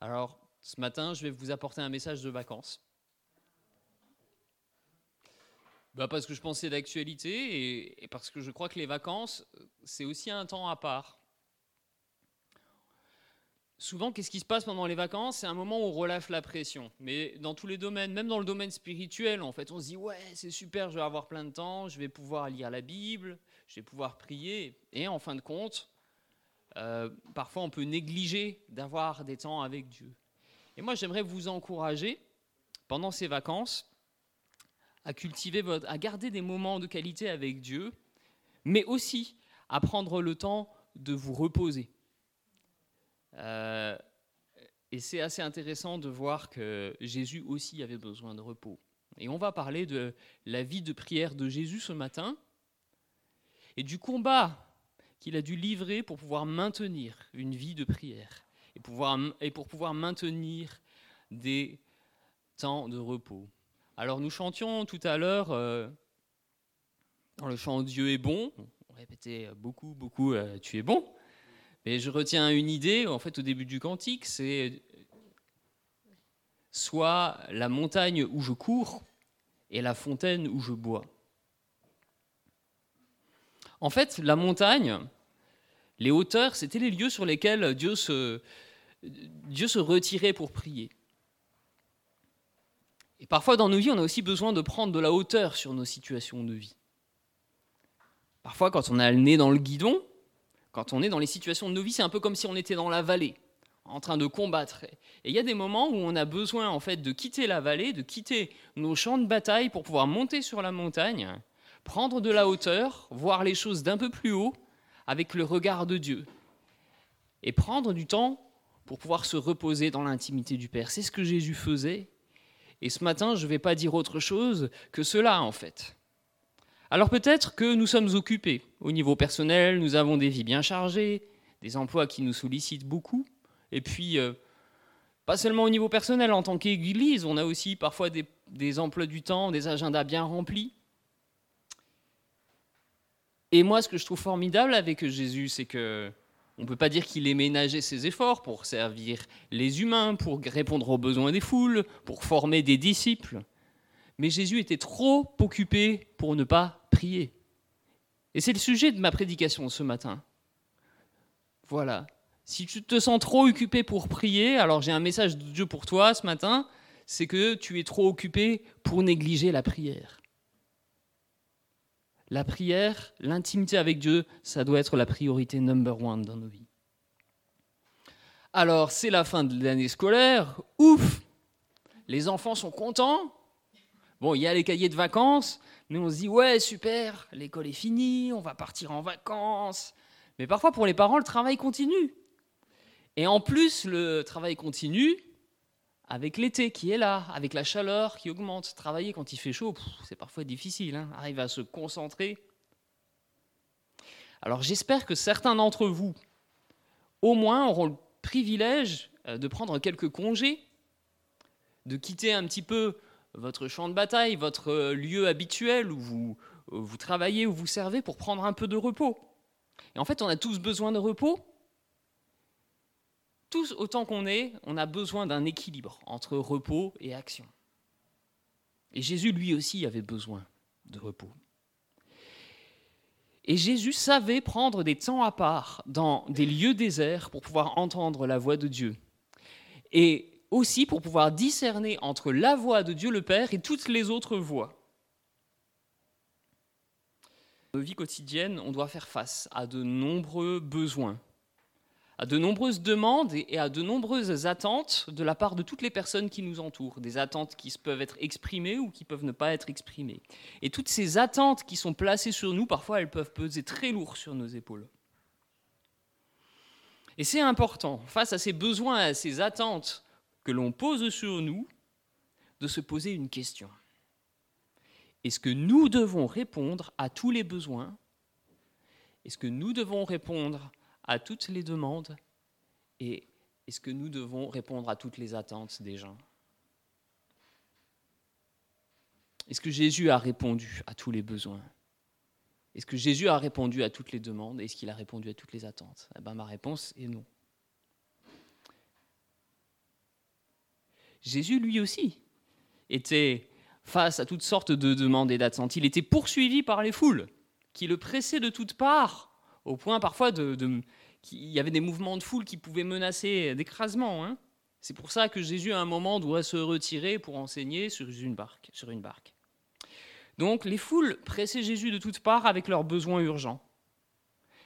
Alors, ce matin, je vais vous apporter un message de vacances. Bah parce que je pensais d'actualité et, parce que je crois que les vacances, c'est aussi un temps à part. Souvent, qu'est-ce qui se passe pendant les vacances? C'est un moment où on relâche la pression. Mais dans tous les domaines, même dans le domaine spirituel, en fait, on se dit ouais, c'est super, je vais avoir plein de temps, je vais pouvoir lire la Bible, je vais pouvoir prier. Et en fin de compte, euh, parfois on peut négliger d'avoir des temps avec Dieu. Et moi, j'aimerais vous encourager pendant ces vacances à cultiver à garder des moments de qualité avec Dieu, mais aussi à prendre le temps de vous reposer. Euh, et c'est assez intéressant de voir que Jésus aussi avait besoin de repos. Et on va parler de la vie de prière de Jésus ce matin et du combat qu'il a dû livrer pour pouvoir maintenir une vie de prière et, pour pouvoir maintenir des temps de repos. Alors nous chantions tout à l'heure euh, dans le chant Dieu est bon, on répétait beaucoup, beaucoup euh, Tu es bon. Mais je retiens une idée, en fait, au début du cantique, c'est soit la montagne où je cours et la fontaine où je bois. En fait, la montagne, les hauteurs, c'était les lieux sur lesquels Dieu se, Dieu se retirait pour prier. Et parfois dans nos vies, on a aussi besoin de prendre de la hauteur sur nos situations de vie. Parfois, quand on a le nez dans le guidon, quand on est dans les situations de nos vies, c'est un peu comme si on était dans la vallée, en train de combattre. Et il y a des moments où on a besoin en fait de quitter la vallée, de quitter nos champs de bataille pour pouvoir monter sur la montagne, prendre de la hauteur, voir les choses d'un peu plus haut avec le regard de Dieu et prendre du temps pour pouvoir se reposer dans l'intimité du Père. C'est ce que Jésus faisait. Et ce matin, je ne vais pas dire autre chose que cela en fait. Alors peut-être que nous sommes occupés. Au niveau personnel, nous avons des vies bien chargées, des emplois qui nous sollicitent beaucoup. Et puis, euh, pas seulement au niveau personnel, en tant qu'Église, on a aussi parfois des, des emplois du temps, des agendas bien remplis. Et moi, ce que je trouve formidable avec Jésus, c'est que on ne peut pas dire qu'il ait ménagé ses efforts pour servir les humains, pour répondre aux besoins des foules, pour former des disciples. Mais Jésus était trop occupé pour ne pas prier. Et c'est le sujet de ma prédication ce matin. Voilà. Si tu te sens trop occupé pour prier, alors j'ai un message de Dieu pour toi ce matin, c'est que tu es trop occupé pour négliger la prière. La prière, l'intimité avec Dieu, ça doit être la priorité number one dans nos vies. Alors, c'est la fin de l'année scolaire. Ouf Les enfants sont contents. Bon, il y a les cahiers de vacances, mais on se dit, ouais, super, l'école est finie, on va partir en vacances. Mais parfois, pour les parents, le travail continue. Et en plus, le travail continue avec l'été qui est là, avec la chaleur qui augmente. Travailler quand il fait chaud, c'est parfois difficile. Hein Arriver à se concentrer. Alors j'espère que certains d'entre vous, au moins, auront le privilège euh, de prendre quelques congés, de quitter un petit peu votre champ de bataille, votre euh, lieu habituel où vous, euh, vous travaillez, où vous servez pour prendre un peu de repos. Et en fait, on a tous besoin de repos. Tous, autant qu'on est, on a besoin d'un équilibre entre repos et action. Et Jésus, lui aussi, avait besoin de repos. Et Jésus savait prendre des temps à part dans des lieux déserts pour pouvoir entendre la voix de Dieu. Et aussi pour pouvoir discerner entre la voix de Dieu le Père et toutes les autres voix. Dans nos vies quotidiennes, on doit faire face à de nombreux besoins, à de nombreuses demandes et à de nombreuses attentes de la part de toutes les personnes qui nous entourent, des attentes qui peuvent être exprimées ou qui peuvent ne pas être exprimées. Et toutes ces attentes qui sont placées sur nous, parfois elles peuvent peser très lourd sur nos épaules. Et c'est important, face à ces besoins, à ces attentes que l'on pose sur nous de se poser une question. Est-ce que nous devons répondre à tous les besoins? Est-ce que nous devons répondre à toutes les demandes. Et est-ce que nous devons répondre à toutes les attentes des gens? Est-ce que Jésus a répondu à tous les besoins? Est-ce que Jésus a répondu à toutes les demandes? Est-ce qu'il a répondu à toutes les attentes? Eh ben, Ma réponse est non. Jésus, lui aussi, était face à toutes sortes de demandes et d'attentes. Il était poursuivi par les foules, qui le pressaient de toutes parts, au point parfois de, qu'il y avait des mouvements de foule qui pouvaient menacer d'écrasement. Hein. C'est pour ça que Jésus, à un moment, doit se retirer pour enseigner sur une barque. Sur une barque. Donc les foules pressaient Jésus de toutes parts avec leurs besoins urgents.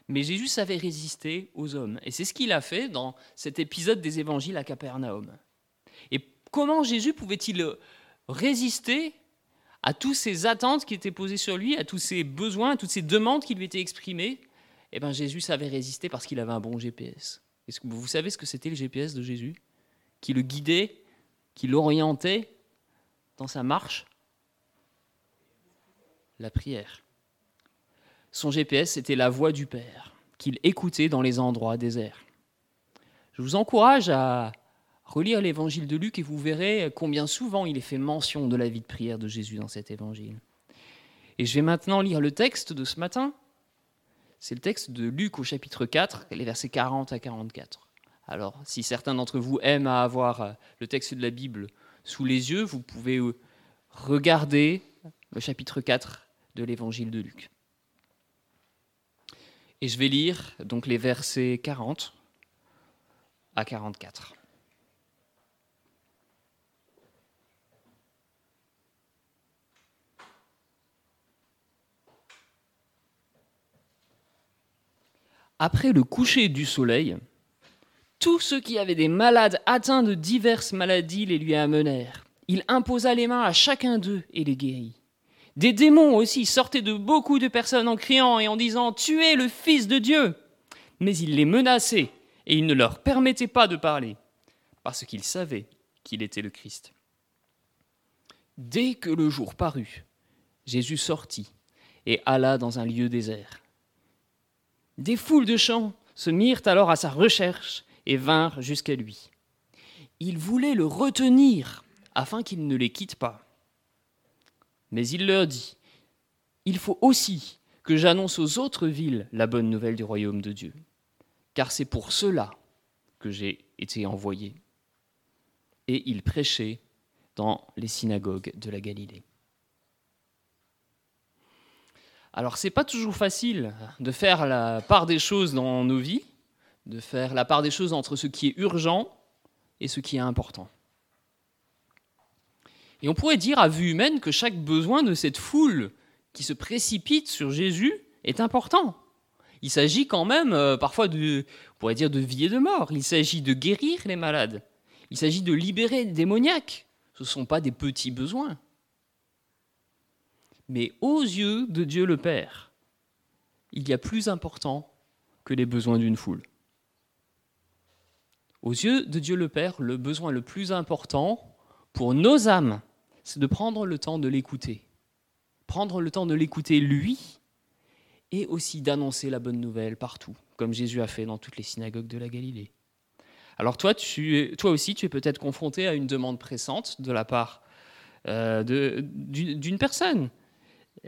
Mais Jésus savait résister aux hommes. Et c'est ce qu'il a fait dans cet épisode des évangiles à Capernaum. Et comment Jésus pouvait-il résister à toutes ces attentes qui étaient posées sur lui, à tous ces besoins, à toutes ces demandes qui lui étaient exprimées Eh bien Jésus savait résister parce qu'il avait un bon GPS. Est-ce que vous savez ce que c'était le GPS de Jésus? Qui le guidait, qui l'orientait dans sa marche? La prière. Son GPS, était la voix du Père, qu'il écoutait dans les endroits déserts. Je vous encourage à relire l'évangile de Luc et vous verrez combien souvent il est fait mention de la vie de prière de Jésus dans cet évangile. Et je vais maintenant lire le texte de ce matin. C'est le texte de Luc au chapitre 4, les versets 40 à 44. Alors, si certains d'entre vous aiment avoir le texte de la Bible sous les yeux, vous pouvez regarder le chapitre 4 de l'évangile de Luc. Et je vais lire donc les versets 40 à 44. Après le coucher du soleil, tous ceux qui avaient des malades atteints de diverses maladies les lui amenèrent. Il imposa les mains à chacun d'eux et les guérit. Des démons aussi sortaient de beaucoup de personnes en criant et en disant Tu es le Fils de Dieu Mais il les menaçait et il ne leur permettait pas de parler, parce qu'ils savaient qu'il était le Christ. Dès que le jour parut, Jésus sortit et alla dans un lieu désert. Des foules de chants se mirent alors à sa recherche et vinrent jusqu'à lui. Ils voulaient le retenir afin qu'il ne les quitte pas. Mais il leur dit, il faut aussi que j'annonce aux autres villes la bonne nouvelle du royaume de Dieu, car c'est pour cela que j'ai été envoyé. Et il prêchait dans les synagogues de la Galilée. Alors c'est pas toujours facile de faire la part des choses dans nos vies, de faire la part des choses entre ce qui est urgent et ce qui est important. Et on pourrait dire à vue humaine que chaque besoin de cette foule qui se précipite sur Jésus est important. Il s'agit quand même euh, parfois de, on pourrait dire, de vie et de mort. Il s'agit de guérir les malades. Il s'agit de libérer les démoniaques. Ce ne sont pas des petits besoins. Mais aux yeux de Dieu le Père, il y a plus important que les besoins d'une foule. Aux yeux de Dieu le Père, le besoin le plus important pour nos âmes, c'est de prendre le temps de l'écouter. Prendre le temps de l'écouter lui et aussi d'annoncer la bonne nouvelle partout, comme Jésus a fait dans toutes les synagogues de la Galilée. Alors toi, toi aussi, tu es peut-être confronté à une demande pressante de la part euh, d'une personne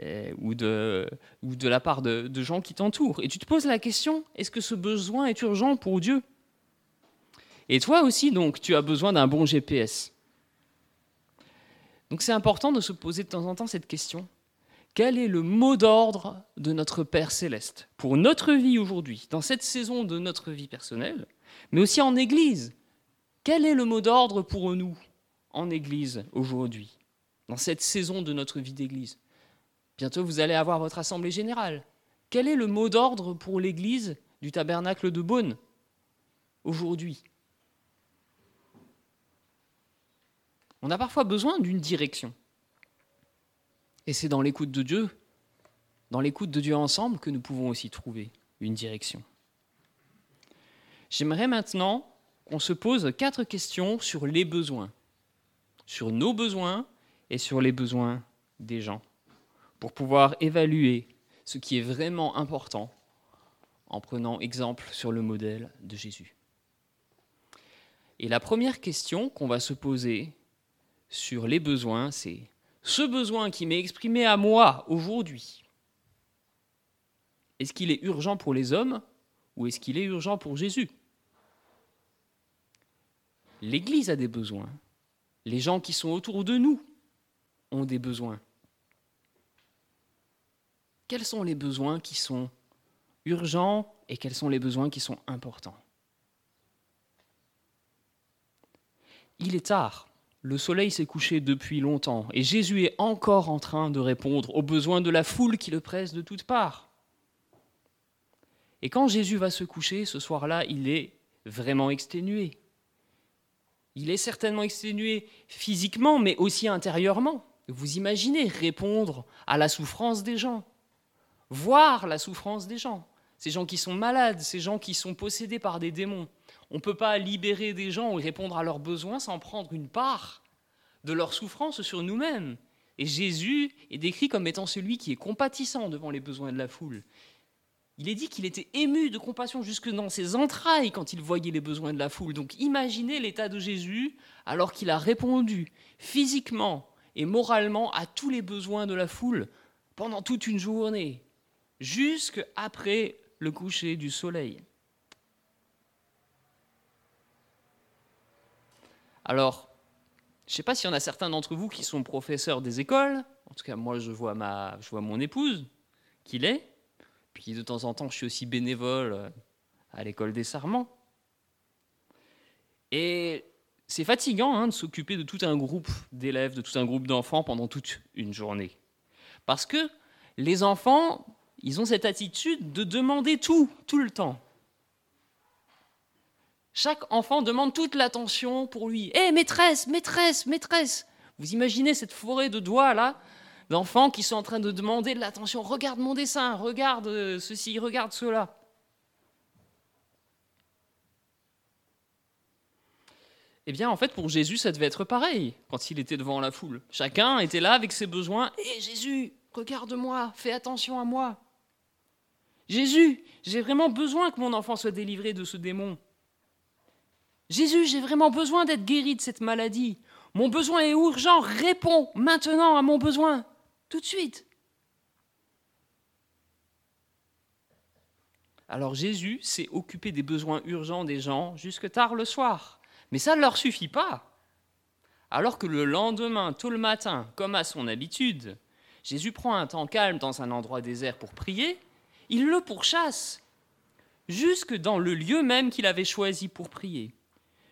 euh, ou, de, ou de la part de, de gens qui t'entourent. Et tu te poses la question, est-ce que ce besoin est urgent pour Dieu? Et toi aussi, donc, tu as besoin d'un bon GPS. Donc c'est important de se poser de temps en temps cette question. Quel est le mot d'ordre de notre Père céleste pour notre vie aujourd'hui, dans cette saison de notre vie personnelle, mais aussi en Église? Quel est le mot d'ordre pour nous en Église aujourd'hui, dans cette saison de notre vie d'Église? Bientôt vous allez avoir votre assemblée générale. Quel est le mot d'ordre pour l'Église du tabernacle de Beaune aujourd'hui? On a parfois besoin d'une direction. Et c'est dans l'écoute de Dieu, dans l'écoute de Dieu ensemble, que nous pouvons aussi trouver une direction. J'aimerais maintenant qu'on se pose quatre questions sur les besoins, sur nos besoins et sur les besoins des gens, pour pouvoir évaluer ce qui est vraiment important en prenant exemple sur le modèle de Jésus. Et la première question qu'on va se poser, sur les besoins, c'est ce besoin qui m'est exprimé à moi aujourd'hui. Est-ce qu'il est urgent pour les hommes ou est-ce qu'il est urgent pour Jésus? L'Église a des besoins. Les gens qui sont autour de nous ont des besoins. Quels sont les besoins qui sont urgents et quels sont les besoins qui sont importants? Il est tard, le soleil s'est couché depuis longtemps et Jésus est encore en train de répondre aux besoins de la foule qui le presse de toutes parts. Et quand Jésus va se coucher ce soir-là, il est vraiment exténué. Il est certainement exténué physiquement, mais aussi intérieurement. Vous imaginez répondre à la souffrance des gens, voir la souffrance des gens, ces gens qui sont malades, ces gens qui sont possédés par des démons. On ne peut pas libérer des gens et répondre à leurs besoins sans prendre une part de leur souffrance sur nous-mêmes. Et Jésus est décrit comme étant celui qui est compatissant devant les besoins de la foule. Il est dit qu'il était ému de compassion jusque dans ses entrailles quand il voyait les besoins de la foule. Donc imaginez l'état de Jésus alors qu'il a répondu physiquement et moralement à tous les besoins de la foule pendant toute une journée, jusque après le coucher du soleil. Alors, je ne sais pas s'il y en a certains d'entre vous qui sont professeurs des écoles. En tout cas, moi, je vois, ma, je vois mon épouse, qui l'est. Puis de temps en temps, je suis aussi bénévole euh, à l'école des Sarments. Et c'est fatigant hein, de s'occuper de tout un groupe d'élèves, de tout un groupe d'enfants pendant toute une journée. Parce que les enfants, ils ont cette attitude de demander tout, tout le temps. Chaque enfant demande toute l'attention pour lui. Hé, maîtresse, maîtresse, maîtresse Vous imaginez cette forêt de doigts là, d'enfants qui sont en train de demander de l'attention. Regarde mon dessin, regarde ceci, regarde cela. Eh bien, en fait, pour Jésus, ça devait être pareil quand il était devant la foule. Chacun était là avec ses besoins. Hé Jésus, regarde-moi, fais attention à moi. Jésus, j'ai vraiment besoin que mon enfant soit délivré de ce démon. Jésus, j'ai vraiment besoin d'être guéri de cette maladie. Mon besoin est urgent. Réponds maintenant à mon besoin. Tout de suite. Alors Jésus s'est occupé des besoins urgents des gens jusque tard le soir. Mais ça ne leur suffit pas. Alors que le lendemain, tôt le matin, comme à son habitude, Jésus prend un temps calme dans un endroit désert pour prier, il le pourchasse, jusque dans le lieu même qu'il avait choisi pour prier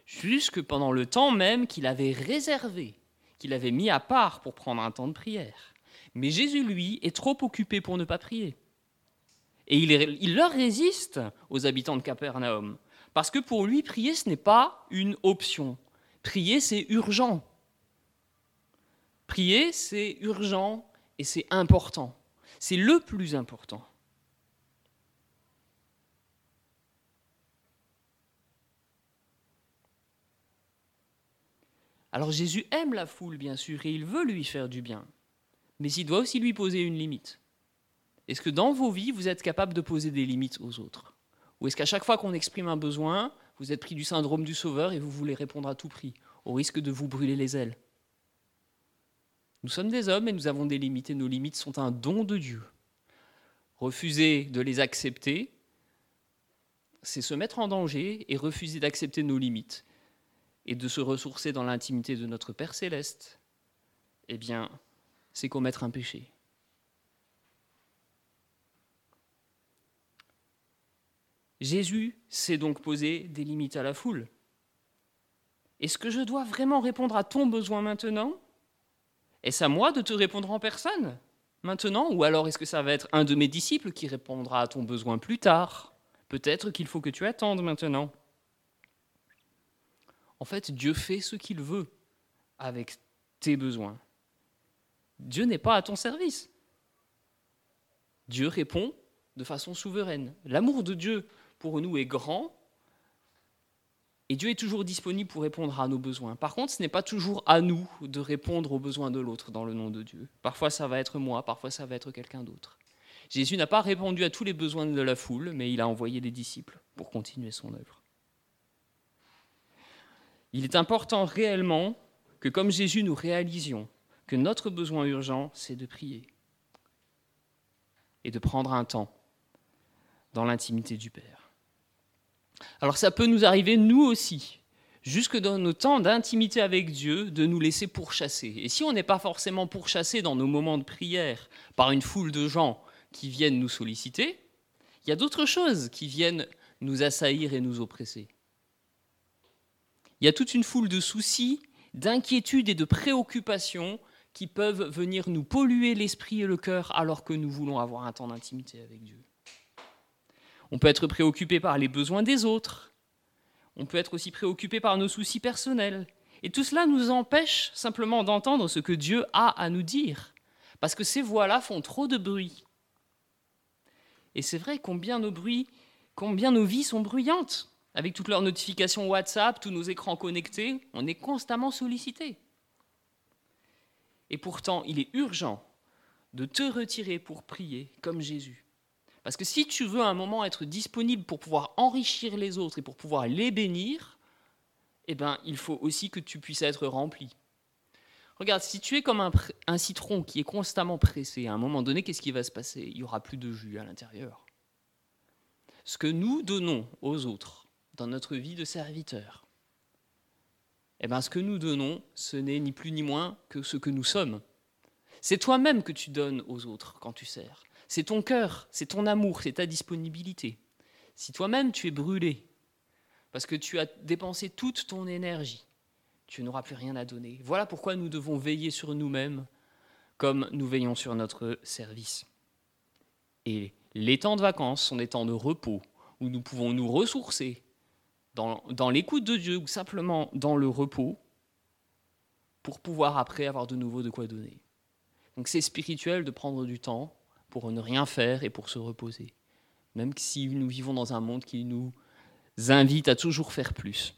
jusque pendant le temps même qu'il avait réservé, qu'il avait mis à part pour prendre un temps de prière. Mais Jésus, lui, est trop occupé pour ne pas prier. Et il, leur résiste aux habitants de Capernaum, parce que pour lui, prier, ce n'est pas une option. Prier, c'est urgent. Prier, c'est urgent et c'est important. C'est le plus important. Alors Jésus aime la foule, bien sûr, et il veut lui faire du bien. Mais il doit aussi lui poser une limite. Est-ce que dans vos vies, vous êtes capable de poser des limites aux autres? Ou est-ce qu'à chaque fois qu'on exprime un besoin, vous êtes pris du syndrome du sauveur et vous voulez répondre à tout prix, au risque de vous brûler les ailes? Nous sommes des hommes et nous avons des limites, et nos limites sont un don de Dieu. Refuser de les accepter, c'est se mettre en danger et refuser d'accepter nos limites et de se ressourcer dans l'intimité de notre Père céleste, eh bien, c'est commettre un péché. Jésus s'est donc posé des limites à la foule. Est-ce que je dois vraiment répondre à ton besoin maintenant? Est-ce à moi de te répondre en personne maintenant? Ou alors est-ce que ça va être un de mes disciples qui répondra à ton besoin plus tard? Peut-être qu'il faut que tu attendes maintenant. En fait, Dieu fait ce qu'il veut avec tes besoins. Dieu n'est pas à ton service. Dieu répond de façon souveraine. L'amour de Dieu pour nous est grand et Dieu est toujours disponible pour répondre à nos besoins. Par contre, ce n'est pas toujours à nous de répondre aux besoins de l'autre dans le nom de Dieu. Parfois, ça va être moi, parfois, ça va être quelqu'un d'autre. Jésus n'a pas répondu à tous les besoins de la foule, mais il a envoyé des disciples pour continuer son œuvre. Il est important réellement que comme Jésus, nous réalisions que notre besoin urgent, c'est de prier et de prendre un temps dans l'intimité du Père. Alors ça peut nous arriver, nous aussi, jusque dans nos temps d'intimité avec Dieu, de nous laisser pourchasser. Et si on n'est pas forcément pourchassé dans nos moments de prière par une foule de gens qui viennent nous solliciter, il y a d'autres choses qui viennent nous assaillir et nous oppresser. Il y a toute une foule de soucis, d'inquiétudes et de préoccupations qui peuvent venir nous polluer l'esprit et le cœur alors que nous voulons avoir un temps d'intimité avec Dieu. On peut être préoccupé par les besoins des autres. On peut être aussi préoccupé par nos soucis personnels. Et tout cela nous empêche simplement d'entendre ce que Dieu a à nous dire. Parce que ces voix-là font trop de bruit. Et c'est vrai combien nos bruits, combien nos vies sont bruyantes. Avec toutes leurs notifications WhatsApp, tous nos écrans connectés, on est constamment sollicité. Et pourtant, il est urgent de te retirer pour prier comme Jésus. Parce que si tu veux un moment être disponible pour pouvoir enrichir les autres et pour pouvoir les bénir, eh ben, il faut aussi que tu puisses être rempli. Regarde, si tu es comme un, un citron qui est constamment pressé, à un moment donné, qu'est-ce qui va se passer? Il n'y aura plus de jus à l'intérieur. Ce que nous donnons aux autres dans notre vie de serviteur, eh ben, ce que nous donnons, ce n'est ni plus ni moins que ce que nous sommes. C'est toi-même que tu donnes aux autres quand tu sers. C'est ton cœur, c'est ton amour, c'est ta disponibilité. Si toi-même tu es brûlé, parce que tu as dépensé toute ton énergie, tu n'auras plus rien à donner. Voilà pourquoi nous devons veiller sur nous-mêmes comme nous veillons sur notre service. Et les temps de vacances sont des temps de repos où nous pouvons nous ressourcer dans, l'écoute de Dieu ou simplement dans le repos pour pouvoir après avoir de nouveau de quoi donner. Donc c'est spirituel de prendre du temps pour ne rien faire et pour se reposer, même si nous vivons dans un monde qui nous invite à toujours faire plus.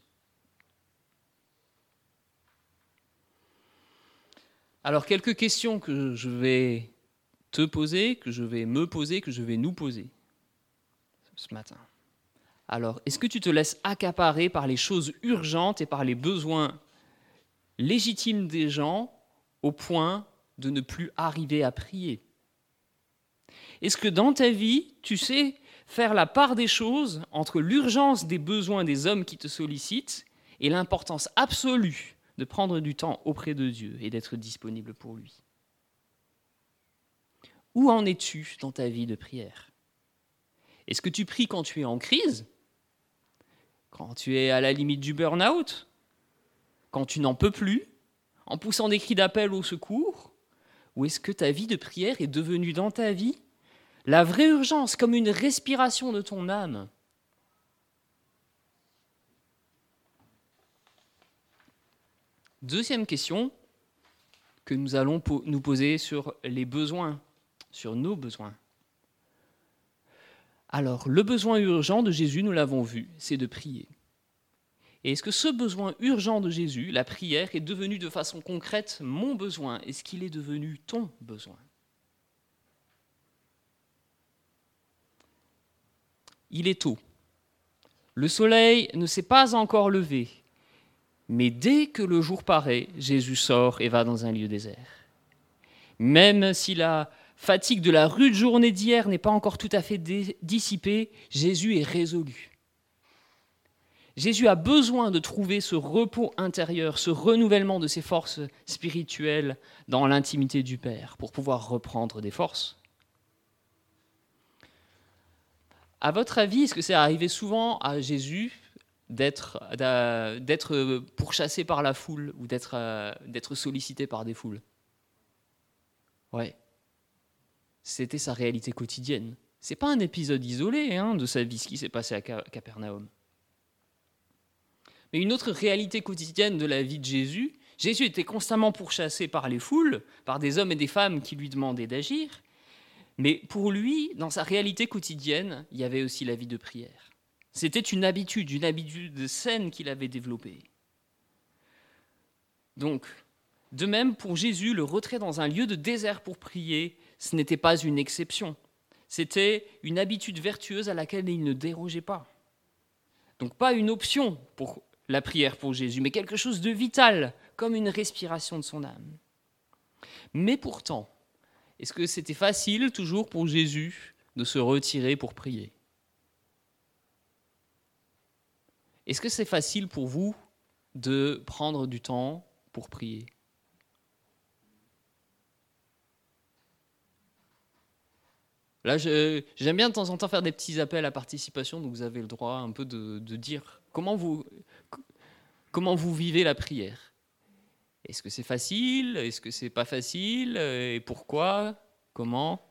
Alors quelques questions que je vais te poser, que je vais me poser, que je vais nous poser ce matin. Alors, est-ce que tu te laisses accaparer par les choses urgentes et par les besoins légitimes des gens au point de ne plus arriver à prier? Est-ce que dans ta vie, tu sais faire la part des choses entre l'urgence des besoins des hommes qui te sollicitent et l'importance absolue de prendre du temps auprès de Dieu et d'être disponible pour lui? Où en es-tu dans ta vie de prière? Est-ce que tu pries quand tu es en crise quand tu es à la limite du burn-out, quand tu n'en peux plus, en poussant des cris d'appel au secours Ou est-ce que ta vie de prière est devenue dans ta vie la vraie urgence comme une respiration de ton âme? Deuxième question que nous allons nous poser sur les besoins, sur nos besoins. Alors, le besoin urgent de Jésus, nous l'avons vu, c'est de prier. Et est-ce que ce besoin urgent de Jésus, la prière, est devenu de façon concrète mon besoin? Est-ce qu'il est devenu ton besoin? Il est tôt. Le soleil ne s'est pas encore levé. Mais dès que le jour paraît, Jésus sort et va dans un lieu désert. Même s'il a fatigue de la rude journée d'hier n'est pas encore tout à fait dissipée, Jésus est résolu. Jésus a besoin de trouver ce repos intérieur, ce renouvellement de ses forces spirituelles dans l'intimité du Père pour pouvoir reprendre des forces. À votre avis, est-ce que c'est arrivé souvent à Jésus d'être pourchassé par la foule ou d'être sollicité par des foules? Ouais c'était sa réalité quotidienne. C'est pas un épisode isolé hein, de sa vie, ce qui s'est passé à Capernaum. Mais une autre réalité quotidienne de la vie de Jésus, Jésus était constamment pourchassé par les foules, par des hommes et des femmes qui lui demandaient d'agir. Mais pour lui, dans sa réalité quotidienne, il y avait aussi la vie de prière. C'était une habitude, une habitude saine qu'il avait développée. Donc, de même, pour Jésus, le retrait dans un lieu de désert pour prier ce n'était pas une exception. C'était une habitude vertueuse à laquelle il ne dérogeait pas. Donc pas une option pour la prière pour Jésus, mais quelque chose de vital, comme une respiration de son âme. Mais pourtant, est-ce que c'était facile toujours pour Jésus de se retirer pour prier? Est-ce que c'est facile pour vous de prendre du temps pour prier? Là, j'aime bien de temps en temps faire des petits appels à participation, donc vous avez le droit un peu de, dire comment vous, comment vous vivez la prière. Est-ce que c'est facile? Est-ce que c'est pas facile? Et pourquoi? Comment?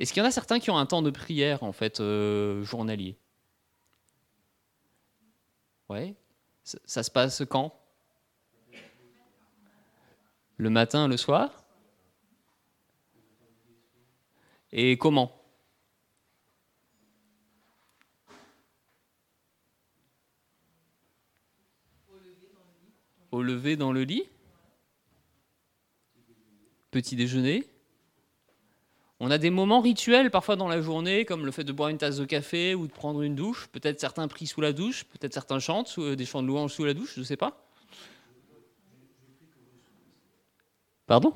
Est-ce qu'il y en a certains qui ont un temps de prière en fait euh, journalier? Ouais. Ça, se passe quand? Le matin, le soir? Et comment? Au lever dans le lit? Petit déjeuner? On a des moments rituels parfois dans la journée, comme le fait de boire une tasse de café ou de prendre une douche. Peut-être certains prient sous la douche, peut-être certains chantent euh, des chants de louange sous la douche, je ne sais pas. Pardon?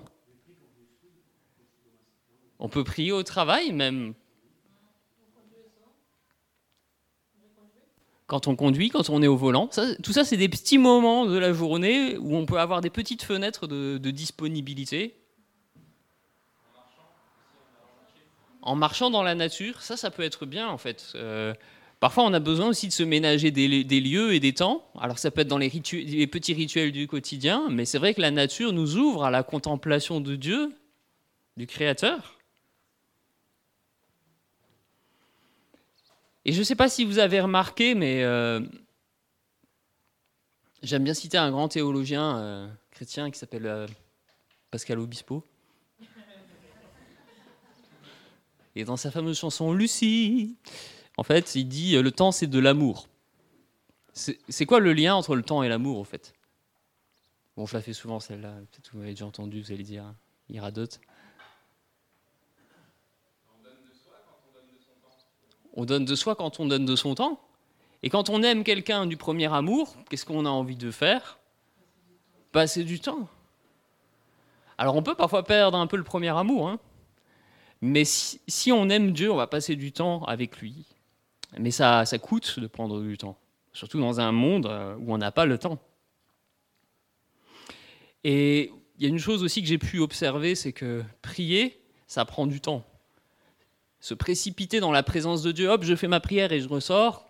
On peut prier au travail même. Quand on conduit, quand on est au volant. tout ça, c'est des petits moments de la journée où on peut avoir des petites fenêtres de disponibilité en marchant dans la nature, ça, ça peut être bien en fait. Euh, parfois, on a besoin aussi de se ménager des, lieux et des temps. Alors, ça peut être dans les, petits rituels du quotidien, mais c'est vrai que la nature nous ouvre à la contemplation de Dieu, du Créateur. Et je ne sais pas si vous avez remarqué, mais euh, j'aime bien citer un grand théologien euh, chrétien qui s'appelle Pascal Obispo. Et dans sa fameuse chanson Lucie, en fait, il dit euh, le temps c'est de l'amour. C'est quoi le lien entre le temps et l'amour, en fait? Bon, je la fais souvent celle-là, peut-être vous m'avez déjà entendu, vous allez dire, il radote. On donne de soi quand on donne de son temps? Et quand on aime quelqu'un du premier amour, qu'est-ce qu'on a envie de faire? Passer du temps. Alors on peut parfois perdre un peu le premier amour, hein mais si, on aime Dieu, on va passer du temps avec lui. Mais ça, ça coûte de prendre du temps, surtout dans un monde euh, où on n'a pas le temps. Et il y a une chose aussi que j'ai pu observer, c'est que prier, ça prend du temps. Se précipiter dans la présence de Dieu, hop, je fais ma prière et je ressors,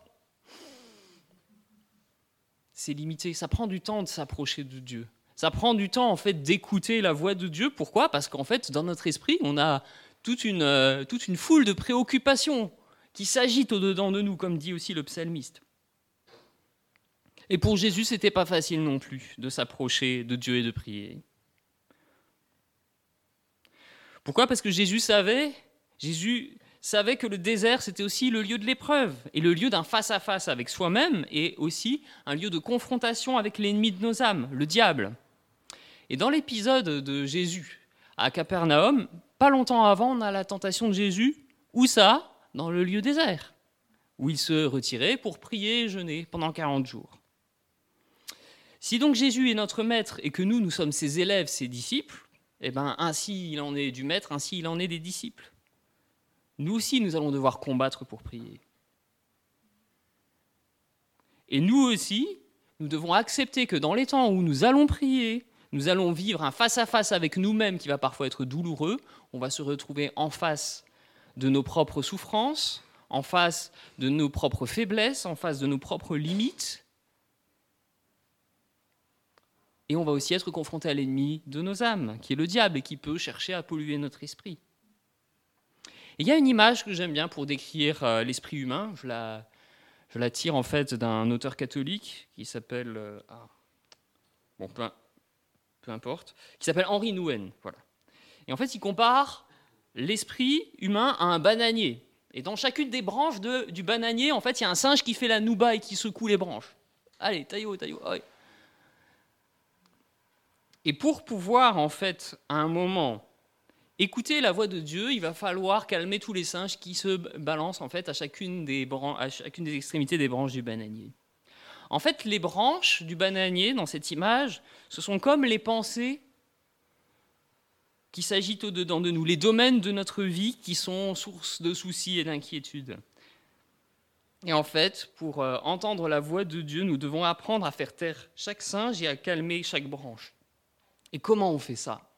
c'est limité. Ça prend du temps de s'approcher de Dieu. Ça prend du temps en fait d'écouter la voix de Dieu. Pourquoi? Parce qu'en fait, dans notre esprit, on a toute une, euh, toute une foule de préoccupations qui s'agitent au-dedans de nous, comme dit aussi le psalmiste. Et pour Jésus, ce n'était pas facile non plus de s'approcher de Dieu et de prier. Pourquoi? Parce que Jésus savait, Jésus savait que le désert, c'était aussi le lieu de l'épreuve, et le lieu d'un face-à-face avec soi-même, et aussi un lieu de confrontation avec l'ennemi de nos âmes, le diable. Et dans l'épisode de Jésus à Capernaum, pas longtemps avant, on a la tentation de Jésus. Où ça? Dans le lieu désert, où il se retirait pour prier et jeûner pendant 40 jours. Si donc Jésus est notre maître et que nous, nous sommes ses élèves, ses disciples, eh bien, ainsi il en est du maître, ainsi il en est des disciples. Nous aussi, nous allons devoir combattre pour prier. Et nous aussi, nous devons accepter que dans les temps où nous allons prier, nous allons vivre un face-à-face avec nous-mêmes qui va parfois être douloureux. On va se retrouver en face de nos propres souffrances, en face de nos propres faiblesses, en face de nos propres limites. Et on va aussi être confronté à l'ennemi de nos âmes, qui est le diable, et qui peut chercher à polluer notre esprit. il y a une image que j'aime bien pour décrire euh, l'esprit humain. Je la, je la, tire en fait d'un auteur catholique qui s'appelle... Euh, ah, bon, peu importe, qui s'appelle Henri Nouwen. Voilà. Et en fait, il compare l'esprit humain à un bananier. Et dans chacune des branches du bananier, en fait, il y a un singe qui fait la nouba et qui secoue les branches. Allez, taillot, taillot. Et pour pouvoir, en fait, à un moment, écouter la voix de Dieu, il va falloir calmer tous les singes qui se balancent, en fait, à chacune des extrémités des branches du bananier. En fait, les branches du bananier, dans cette image, ce sont comme les pensées qui s'agitent au-dedans de nous, les domaines de notre vie qui sont source de soucis et d'inquiétudes. Et en fait, pour euh, entendre la voix de Dieu, nous devons apprendre à faire taire chaque singe et à calmer chaque branche. Et comment on fait ça?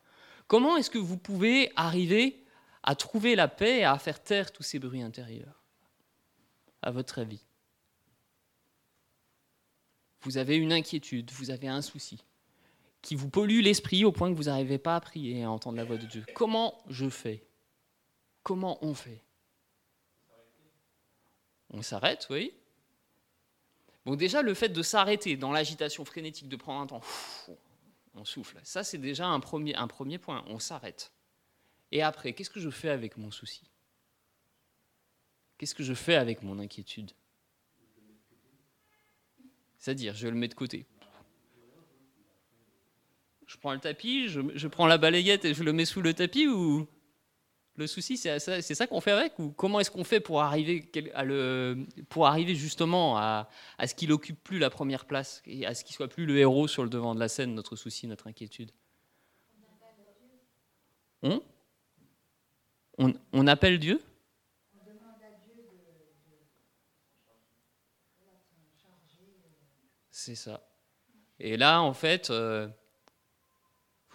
Comment est-ce que vous pouvez arriver à trouver la paix et à faire taire tous ces bruits intérieurs? À votre avis? Vous avez une inquiétude, vous avez un souci qui vous pollue l'esprit au point que vous n'arrivez pas à prier et à entendre la voix de Dieu. Comment je fais? Comment on fait? On s'arrête, oui. Bon, déjà, le fait de s'arrêter dans l'agitation frénétique, de prendre un temps, on souffle. Ça, c'est déjà un premier, un premier point. On s'arrête. Et après, qu'est-ce que je fais avec mon souci? Qu'est-ce que je fais avec mon inquiétude? C'est-à-dire, je le mets de côté. Je prends le tapis, je, prends la balayette et je le mets sous le tapis ou le souci, c'est ça, ça qu'on fait avec Ou comment est-ce qu'on fait pour arriver, pour arriver justement à, à ce qu'il occupe plus la première place et à ce qu'il soit plus le héros sur le devant de la scène, notre souci, notre inquiétude? On, on, on appelle Dieu? C'est ça. Et là, en fait, euh,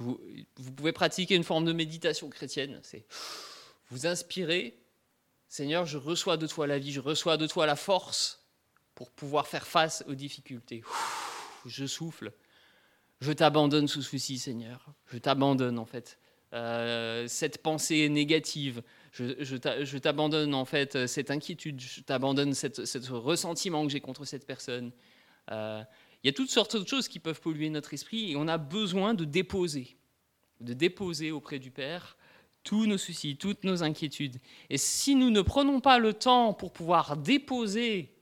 vous, pouvez pratiquer une forme de méditation chrétienne. C'est vous inspirez, Seigneur, je reçois de toi la vie, je reçois de toi la force pour pouvoir faire face aux difficultés. Je souffle, je t'abandonne sous souci, Seigneur. Je t'abandonne en fait. Euh, cette pensée négative, je, je t'abandonne en fait cette inquiétude, je t'abandonne ce ressentiment que j'ai contre cette personne. Euh, il y a toutes sortes de choses qui peuvent polluer notre esprit et on a besoin de déposer, de déposer auprès du Père tous nos soucis, toutes nos inquiétudes. Et si nous ne prenons pas le temps pour pouvoir déposer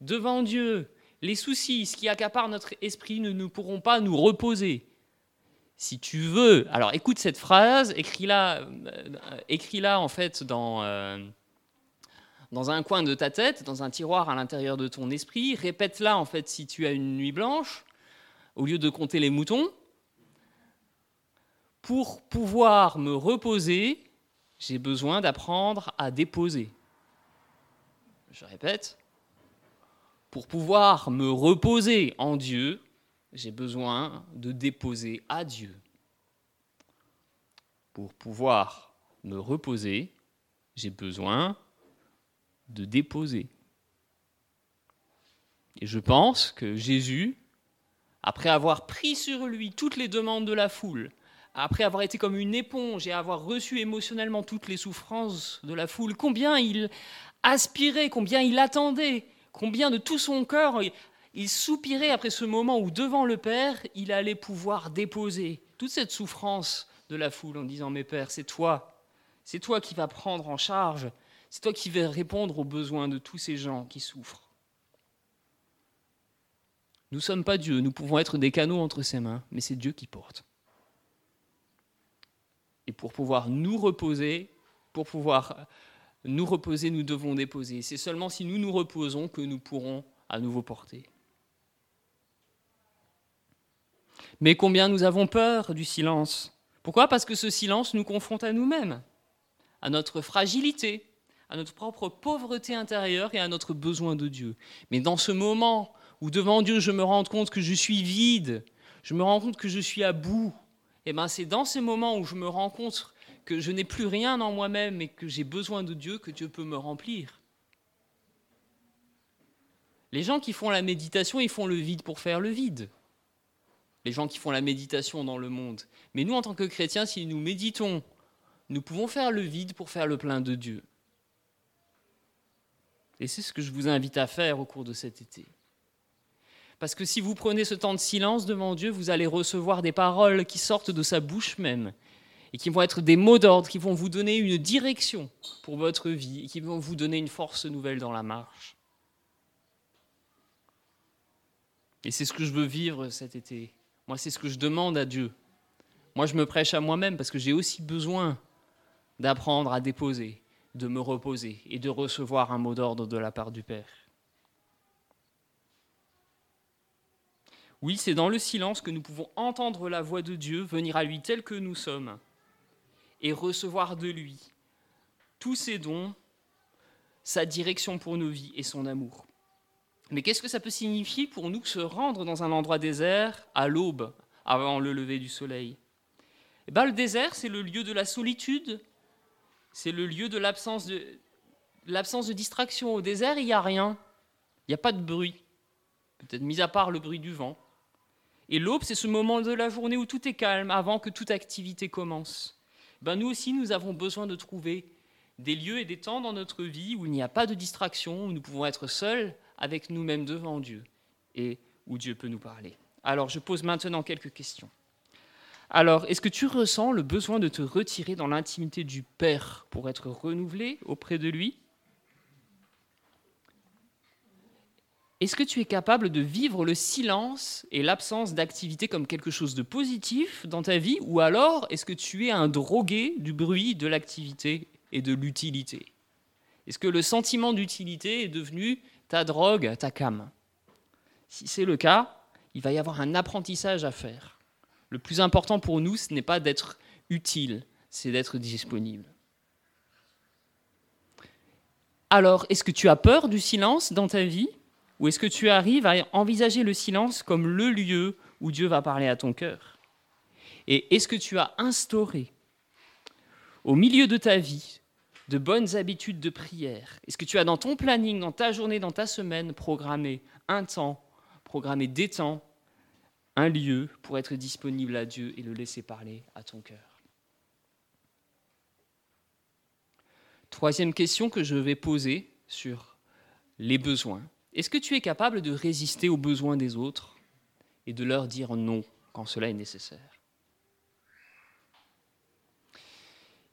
devant Dieu les soucis, ce qui accapare notre esprit, nous ne pourrons pas nous reposer. Si tu veux, alors écoute cette phrase, écris-la, euh, écris-la en fait dans, euh, dans un coin de ta tête, dans un tiroir à l'intérieur de ton esprit, répète-la en fait si tu as une nuit blanche, au lieu de compter les moutons, pour pouvoir me reposer, j'ai besoin d'apprendre à déposer. Je répète, pour pouvoir me reposer en Dieu, j'ai besoin de déposer à Dieu. Pour pouvoir me reposer, j'ai besoin de déposer. Et je pense que Jésus, après avoir pris sur lui toutes les demandes de la foule, après avoir été comme une éponge et avoir reçu émotionnellement toutes les souffrances de la foule, combien il aspirait, combien il attendait, combien de tout son cœur il soupirait après ce moment où devant le Père, il allait pouvoir déposer toute cette souffrance de la foule en disant, mes pères, c'est toi, c'est toi qui vas prendre en charge, c'est toi qui vas répondre aux besoins de tous ces gens qui souffrent. Nous ne sommes pas Dieu, nous pouvons être des canaux entre ses mains, mais c'est Dieu qui porte. Et pour pouvoir nous reposer, pour pouvoir nous reposer, nous devons déposer. C'est seulement si nous nous reposons que nous pourrons à nouveau porter. Mais combien nous avons peur du silence Pourquoi? Parce que ce silence nous confronte à nous-mêmes, à notre fragilité, à notre propre pauvreté intérieure et à notre besoin de Dieu. Mais dans ce moment où devant Dieu je me rends compte que je suis vide, je me rends compte que je suis à bout, eh ben, c'est dans ces moments où je me rends compte que je n'ai plus rien en moi-même et que j'ai besoin de Dieu que Dieu peut me remplir. Les gens qui font la méditation, ils font le vide pour faire le vide. Les gens qui font la méditation dans le monde. Mais nous, en tant que chrétiens, si nous méditons, nous pouvons faire le vide pour faire le plein de Dieu. Et c'est ce que je vous invite à faire au cours de cet été. Parce que si vous prenez ce temps de silence devant Dieu, vous allez recevoir des paroles qui sortent de sa bouche même et qui vont être des mots d'ordre, qui vont vous donner une direction pour votre vie et qui vont vous donner une force nouvelle dans la marche. Et c'est ce que je veux vivre cet été. Moi, c'est ce que je demande à Dieu. Moi, je me prêche à moi-même parce que j'ai aussi besoin d'apprendre à déposer, de me reposer et de recevoir un mot d'ordre de la part du Père. Oui, c'est dans le silence que nous pouvons entendre la voix de Dieu, venir à lui tel que nous sommes, et recevoir de lui tous ses dons, sa direction pour nos vies et son amour. Mais qu'est-ce que ça peut signifier pour nous se rendre dans un endroit désert à l'aube, avant le lever du soleil? Eh ben, Le désert, c'est le lieu de la solitude, c'est le lieu de l'absence de, distraction. Au désert, il n'y a rien, il n'y a pas de bruit, peut-être mis à part le bruit du vent. Et l'aube, c'est ce moment de la journée où tout est calme, avant que toute activité commence. Ben, nous aussi, nous avons besoin de trouver des lieux et des temps dans notre vie où il n'y a pas de distraction, où nous pouvons être seuls avec nous-mêmes devant Dieu et où Dieu peut nous parler. Alors je pose maintenant quelques questions. Alors, est-ce que tu ressens le besoin de te retirer dans l'intimité du Père pour être renouvelé auprès de lui? Est-ce que tu es capable de vivre le silence et l'absence d'activité comme quelque chose de positif dans ta vie? Ou alors est-ce que tu es un drogué du bruit, de l'activité et de l'utilité? Est-ce que le sentiment d'utilité est devenu ta drogue, ta cam? Si c'est le cas, il va y avoir un apprentissage à faire. Le plus important pour nous, ce n'est pas d'être utile, c'est d'être disponible. Alors, est-ce que tu as peur du silence dans ta vie Ou est-ce que tu arrives à envisager le silence comme le lieu où Dieu va parler à ton cœur? Et est-ce que tu as instauré au milieu de ta vie de bonnes habitudes de prière? Est-ce que tu as dans ton planning, dans ta journée, dans ta semaine, programmé un temps, programmé des temps, un lieu pour être disponible à Dieu et le laisser parler à ton cœur Troisième question que je vais poser sur les besoins. Est-ce que tu es capable de résister aux besoins des autres et de leur dire non quand cela est nécessaire?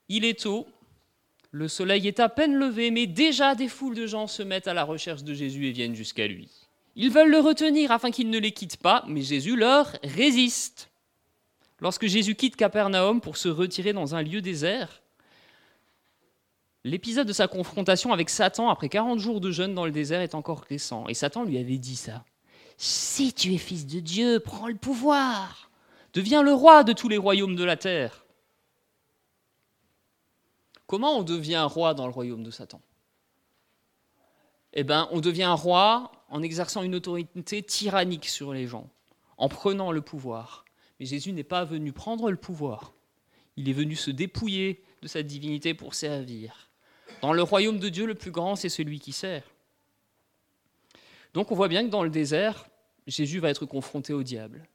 Il est tôt, le soleil est à peine levé, mais déjà des foules de gens se mettent à la recherche de Jésus et viennent jusqu'à lui. Ils veulent le retenir afin qu'il ne les quitte pas, mais Jésus leur résiste. Lorsque Jésus quitte Capernaum pour se retirer dans un lieu désert, l'épisode de sa confrontation avec Satan après 40 jours de jeûne dans le désert est encore récent. Et Satan lui avait dit ça. Si tu es fils de Dieu, prends le pouvoir. Deviens le roi de tous les royaumes de la terre. Comment on devient roi dans le royaume de Satan? Eh bien, on devient roi en exerçant une autorité tyrannique sur les gens, en prenant le pouvoir. Mais Jésus n'est pas venu prendre le pouvoir. Il est venu se dépouiller de sa divinité pour servir. Dans le royaume de Dieu, le plus grand, c'est celui qui sert. Donc on voit bien que dans le désert, Jésus va être confronté au diable.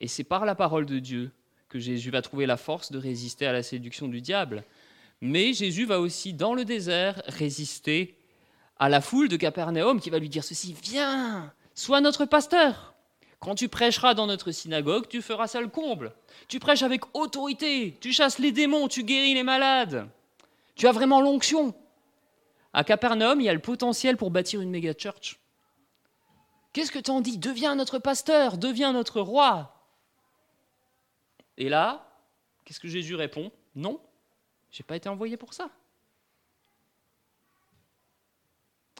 Et c'est par la parole de Dieu que Jésus va trouver la force de résister à la séduction du diable. Mais Jésus va aussi, dans le désert, résister à la foule de Capernaum qui va lui dire ceci, viens, sois notre pasteur. Quand tu prêcheras dans notre synagogue, tu feras ça le comble. Tu prêches avec autorité, tu chasses les démons, tu guéris les malades. Tu as vraiment l'onction. À Capernaum, il y a le potentiel pour bâtir une méga church. Qu'est-ce que t'en dis? Deviens notre pasteur, deviens notre roi. Et là, qu'est-ce que Jésus répond? Non, je n'ai pas été envoyé pour ça.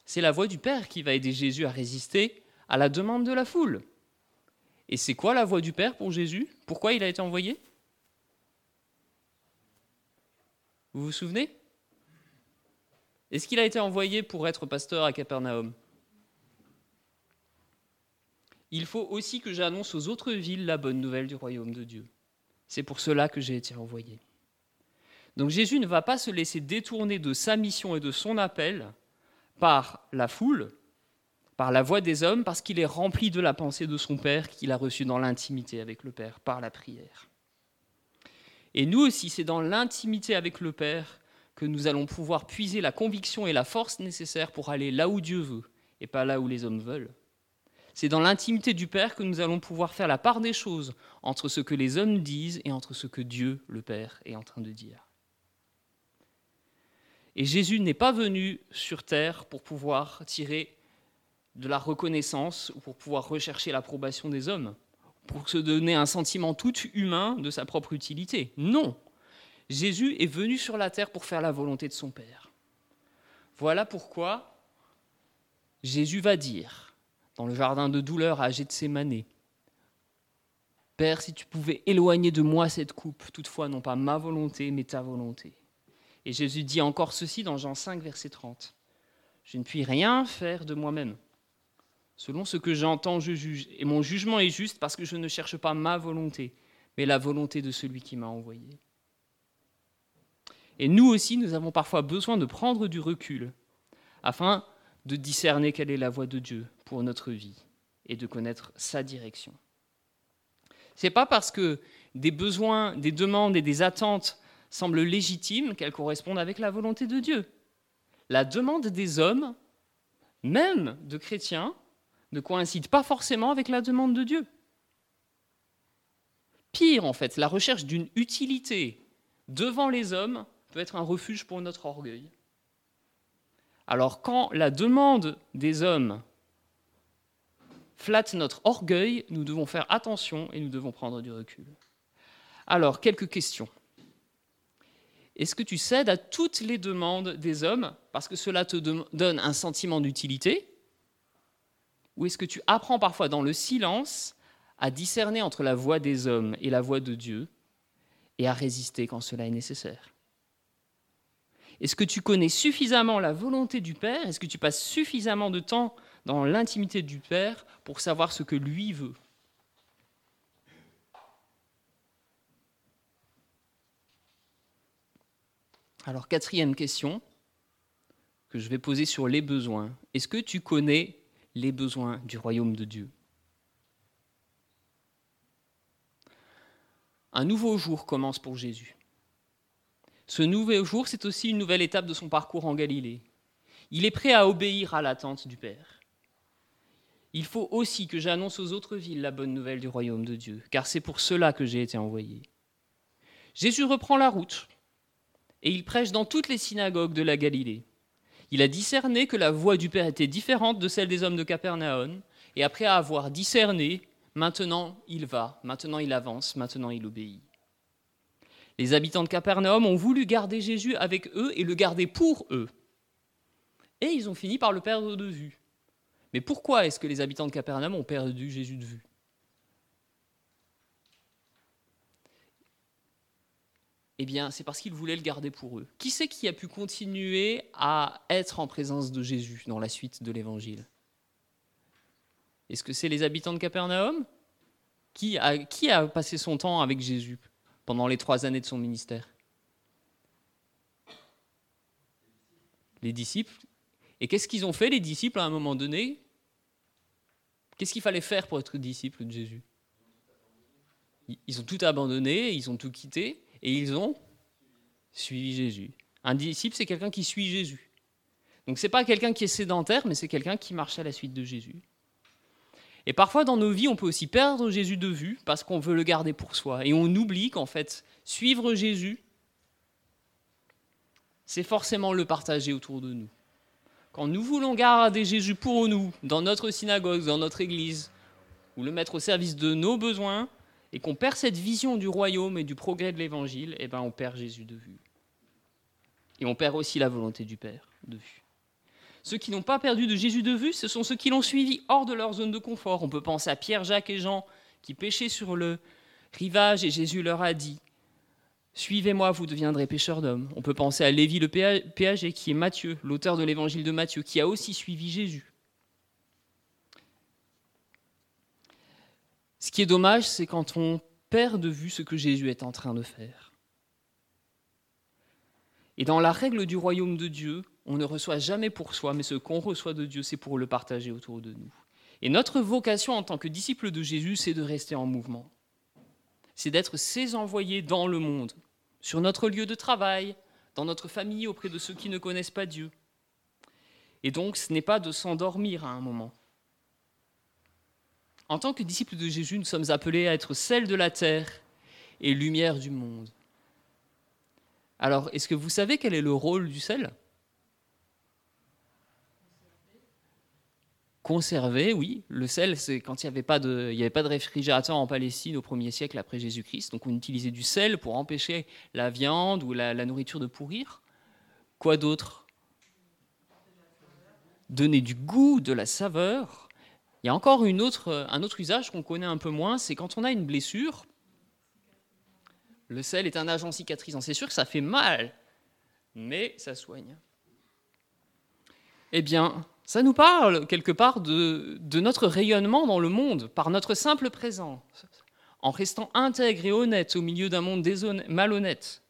C'est la voix du Père qui va aider Jésus à résister à la demande de la foule. Et c'est quoi la voix du Père pour Jésus? Pourquoi il a été envoyé? Vous vous souvenez? Est-ce qu'il a été envoyé pour être pasteur à Capernaum? Il faut aussi que j'annonce aux autres villes la bonne nouvelle du royaume de Dieu. C'est pour cela que j'ai été envoyé. Donc Jésus ne va pas se laisser détourner de sa mission et de son appel par la foule, par la voix des hommes, parce qu'il est rempli de la pensée de son Père qu'il a reçue dans l'intimité avec le Père, par la prière. Et nous aussi, c'est dans l'intimité avec le Père que nous allons pouvoir puiser la conviction et la force nécessaires pour aller là où Dieu veut et pas là où les hommes veulent. C'est dans l'intimité du Père que nous allons pouvoir faire la part des choses entre ce que les hommes disent et entre ce que Dieu, le Père, est en train de dire. Et Jésus n'est pas venu sur terre pour pouvoir tirer de la reconnaissance ou pour pouvoir rechercher l'approbation des hommes, pour se donner un sentiment tout humain de sa propre utilité. Non. Jésus est venu sur la terre pour faire la volonté de son Père. Voilà pourquoi Jésus va dire, dans le jardin de douleur à Gethsemane, Père, si tu pouvais éloigner de moi cette coupe, toutefois non pas ma volonté, mais ta volonté. Et Jésus dit encore ceci dans Jean 5, verset 30. Je ne puis rien faire de moi-même. Selon ce que j'entends, je juge. Et mon jugement est juste parce que je ne cherche pas ma volonté, mais la volonté de celui qui m'a envoyé. Et nous aussi, nous avons parfois besoin de prendre du recul afin de discerner quelle est la voie de Dieu pour notre vie et de connaître sa direction. Ce n'est pas parce que des besoins, des demandes et des attentes semblent légitimes qu'elles correspondent avec la volonté de Dieu. La demande des hommes, même de chrétiens, ne coïncide pas forcément avec la demande de Dieu. Pire, en fait, la recherche d'une utilité devant les hommes peut être un refuge pour notre orgueil. Alors quand la demande des hommes flatte notre orgueil, nous devons faire attention et nous devons prendre du recul. Alors, quelques questions. Est-ce que tu cèdes à toutes les demandes des hommes parce que cela te donne un sentiment d'utilité? Ou est-ce que tu apprends parfois dans le silence à discerner entre la voix des hommes et la voix de Dieu et à résister quand cela est nécessaire? Est-ce que tu connais suffisamment la volonté du Père? Est-ce que tu passes suffisamment de temps dans l'intimité du Père pour savoir ce que lui veut? Alors, quatrième question que je vais poser sur les besoins. Est-ce que tu connais les besoins du royaume de Dieu? Un nouveau jour commence pour Jésus. Ce nouveau jour, c'est aussi une nouvelle étape de son parcours en Galilée. Il est prêt à obéir à l'attente du Père. Il faut aussi que j'annonce aux autres villes la bonne nouvelle du royaume de Dieu, car c'est pour cela que j'ai été envoyé. Jésus reprend la route et il prêche dans toutes les synagogues de la Galilée. Il a discerné que la voix du Père était différente de celle des hommes de Capernaum, et après avoir discerné, maintenant il va, maintenant il avance, maintenant il obéit. Les habitants de Capernaum ont voulu garder Jésus avec eux et le garder pour eux. Et ils ont fini par le perdre de vue. Mais pourquoi est-ce que les habitants de Capernaum ont perdu Jésus de vue? Eh bien, c'est parce qu'ils voulaient le garder pour eux. Qui c'est qui a pu continuer à être en présence de Jésus dans la suite de l'Évangile? Est-ce que c'est les habitants de Capernaum? Qui a, qui a passé son temps avec Jésus pendant les trois années de son ministère? Les disciples. Et qu'est-ce qu'ils ont fait, les disciples, à un moment donné? Qu'est-ce qu'il fallait faire pour être disciple de Jésus? Ils ont tout abandonné, ils ont tout quitté, et ils ont suivi Jésus. Un disciple, c'est quelqu'un qui suit Jésus. Donc ce n'est pas quelqu'un qui est sédentaire, mais c'est quelqu'un qui marche à la suite de Jésus. Et parfois dans nos vies, on peut aussi perdre Jésus de vue parce qu'on veut le garder pour soi. Et on oublie qu'en fait, suivre Jésus, c'est forcément le partager autour de nous. Quand nous voulons garder Jésus pour nous, dans notre synagogue, dans notre église, ou le mettre au service de nos besoins, et qu'on perd cette vision du royaume et du progrès de l'évangile, eh ben on perd Jésus de vue. Et on perd aussi la volonté du Père de vue. Ceux qui n'ont pas perdu de Jésus de vue, ce sont ceux qui l'ont suivi hors de leur zone de confort. On peut penser à Pierre, Jacques et Jean qui pêchaient sur le rivage et Jésus leur a dit Suivez-moi, vous deviendrez pêcheurs d'hommes. On peut penser à Lévi le péager qui est Matthieu, l'auteur de l'évangile de Matthieu, qui a aussi suivi Jésus. Ce qui est dommage, c'est quand on perd de vue ce que Jésus est en train de faire. Et dans la règle du royaume de Dieu, on ne reçoit jamais pour soi, mais ce qu'on reçoit de Dieu, c'est pour le partager autour de nous. Et notre vocation en tant que disciples de Jésus, c'est de rester en mouvement. C'est d'être ses envoyés dans le monde, sur notre lieu de travail, dans notre famille, auprès de ceux qui ne connaissent pas Dieu. Et donc, ce n'est pas de s'endormir à un moment, en tant que disciples de Jésus, nous sommes appelés à être sel de la terre et lumière du monde. Alors, est-ce que vous savez quel est le rôle du sel? Conserver, oui. Le sel, c'est quand il n'y avait, pas de, réfrigérateur en Palestine au 1er siècle après Jésus-Christ. Donc on utilisait du sel pour empêcher la viande ou la nourriture de pourrir. Quoi d'autre? Donner du goût, de la saveur. Il y a encore autre, un autre usage qu'on connaît un peu moins, c'est quand on a une blessure, le sel est un agent cicatrisant. C'est sûr que ça fait mal, mais ça soigne. Eh bien, Ça nous parle quelque part de, notre rayonnement dans le monde par notre simple présence, en restant intègre et honnête au milieu d'un monde malhonnête,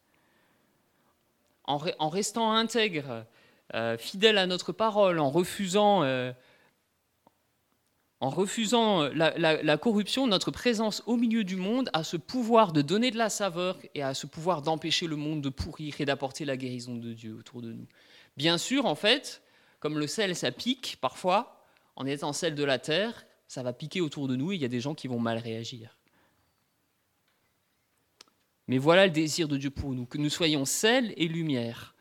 en, restant intègre, euh, fidèle à notre parole, en refusant, euh, en refusant la, la, corruption, notre présence au milieu du monde a ce pouvoir de donner de la saveur et a ce pouvoir d'empêcher le monde de pourrir et d'apporter la guérison de Dieu autour de nous. Bien sûr, en fait, comme le sel, ça pique parfois, en étant sel de la terre, ça va piquer autour de nous et il y a des gens qui vont mal réagir. Mais voilà le désir de Dieu pour nous, que nous soyons sel et lumière,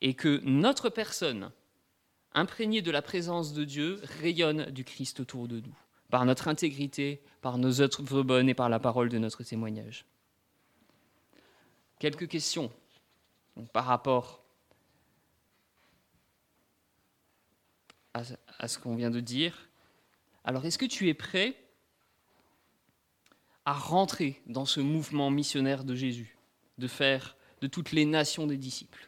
et que notre personne, imprégnée de la présence de Dieu, rayonne du Christ autour de nous, par notre intégrité, par nos œuvres bonnes et par la parole de notre témoignage. Quelques questions par rapport à, ce qu'on vient de dire. Alors, est-ce que tu es prêt à rentrer dans ce mouvement missionnaire de Jésus, de faire de toutes les nations des disciples?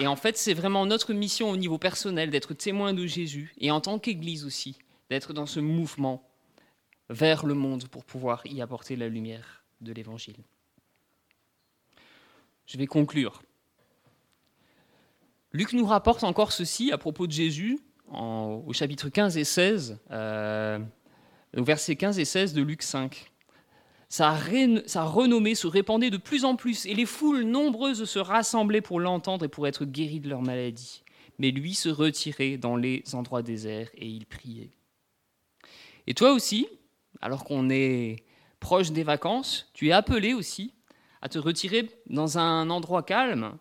Et en fait, c'est vraiment notre mission au niveau personnel d'être témoin de Jésus et en tant qu'Église aussi, d'être dans ce mouvement vers le monde pour pouvoir y apporter la lumière de l'Évangile. Je vais conclure. Luc nous rapporte encore ceci à propos de Jésus au chapitre 15 et 16, euh, au verset 15 et 16 de Luc 5. Sa, renommée se répandait de plus en plus et les foules nombreuses se rassemblaient pour l'entendre et pour être guéris de leur maladie. Mais lui se retirait dans les endroits déserts et il priait. Et toi aussi, alors qu'on est proche des vacances, tu es appelé aussi à te retirer dans un endroit calme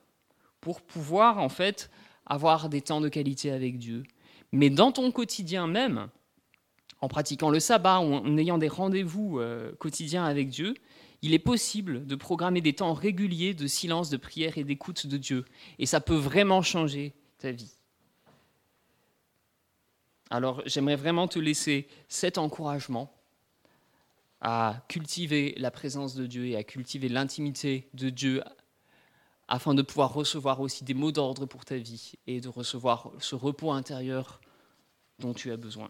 pour pouvoir en fait avoir des temps de qualité avec Dieu. Mais dans ton quotidien même, en pratiquant le sabbat ou en ayant des rendez-vous euh, quotidiens avec Dieu, il est possible de programmer des temps réguliers de silence, de prière et d'écoute de Dieu. Et ça peut vraiment changer ta vie. Alors j'aimerais vraiment te laisser cet encouragement à cultiver la présence de Dieu et à cultiver l'intimité de Dieu afin de pouvoir recevoir aussi des mots d'ordre pour ta vie et de recevoir ce repos intérieur dont tu as besoin.